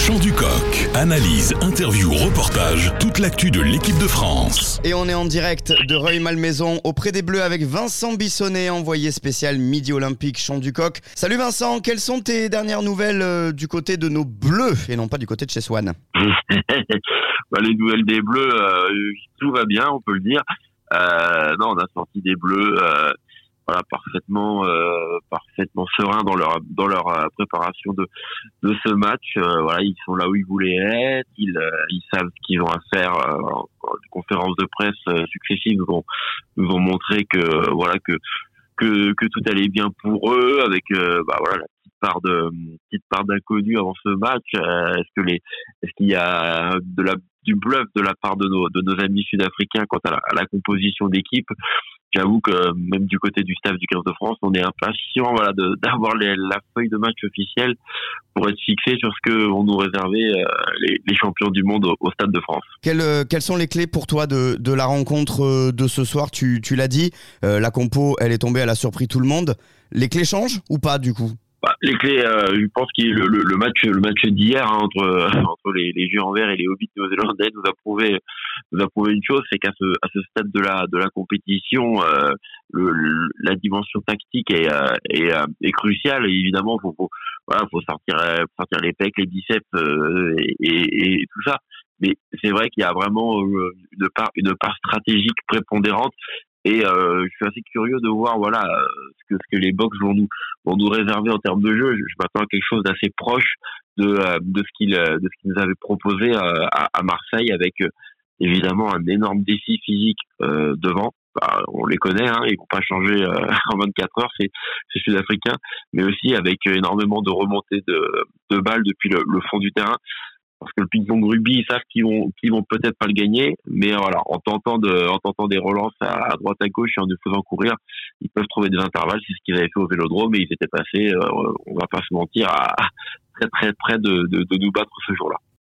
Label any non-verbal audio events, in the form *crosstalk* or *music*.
chant du coq. Analyse, interview, reportage, toute l'actu de l'équipe de France. Et on est en direct de Reuil-Malmaison auprès des Bleus avec Vincent Bissonnet, envoyé spécial Midi Olympique Chant du Coq. Salut Vincent, quelles sont tes dernières nouvelles euh, du côté de nos Bleus et non pas du côté de chez Swan? *laughs* Bah, les nouvelles des Bleus, euh, tout va bien, on peut le dire. Euh, non, on a sorti des Bleus euh, voilà, parfaitement, euh, parfaitement sereins dans leur dans leur euh, préparation de de ce match. Euh, voilà, ils sont là où ils voulaient être. Ils ils savent ce qu'ils ont à faire. les conférences de presse successives nous ont nous ont montré que voilà que que, que tout allait bien pour eux avec bah voilà la petite part de petite part d'inconnu avant ce match est-ce que les est-ce qu'il y a de la du bluff de la part de nos, de nos amis sud-africains quant à la, composition d'équipe? J'avoue que même du côté du staff du 15 de France, on est impatient voilà, *laughs* d'avoir la feuille de match officielle pour être fixé sur ce que vont nous réserver euh, les, champions du monde au, Stade de France. Quelles, euh, quelles, sont les clés pour toi de, la rencontre euh, de ce soir? Tu, tu l'as dit, la compo, elle est tombée, elle a surpris tout le monde. Les clés changent ou pas du coup? Bah, les clés, euh, je pense que le, le, match, le match d'hier hein, entre *laughs* entre les, les en vert et les Hobbits néo-zélandais nous a prouvé nous a prouvé une chose, c'est qu'à ce à ce stade de la de la compétition, euh, le, la dimension tactique est euh, est, euh, est, cruciale. Évidemment, faut, faut voilà, faut sortir sortir les pecs, les biceps et, et, et tout ça. Mais c'est vrai qu'il y a vraiment une part une part stratégique prépondérante et euh, je suis assez curieux de voir voilà que ce que les box vont nous vont nous réserver en termes de jeu. Je, m'attends à quelque chose d'assez proche de euh, de ce qu'ils euh, de ce qu'ils nous avaient proposé à, à Marseille avec évidemment un énorme défi physique devant. Bah, on les connaît, hein, ils vont pas changer *laughs* en 24 heures, c'est sud-africain, mais aussi avec énormément de remontées de, de balles depuis le fond du terrain parce que le ping-pong rugby, ils savent qu'ils vont, vont peut-être pas le gagner, mais voilà, en tentant de, en tentant des relances à, droite à gauche et en nous faisant courir, ils peuvent trouver des intervalles. C'est ce qu'ils avaient fait au Vélodrome et ils étaient passés, euh, on va pas se mentir, à très très près de, de nous battre ce jour-là.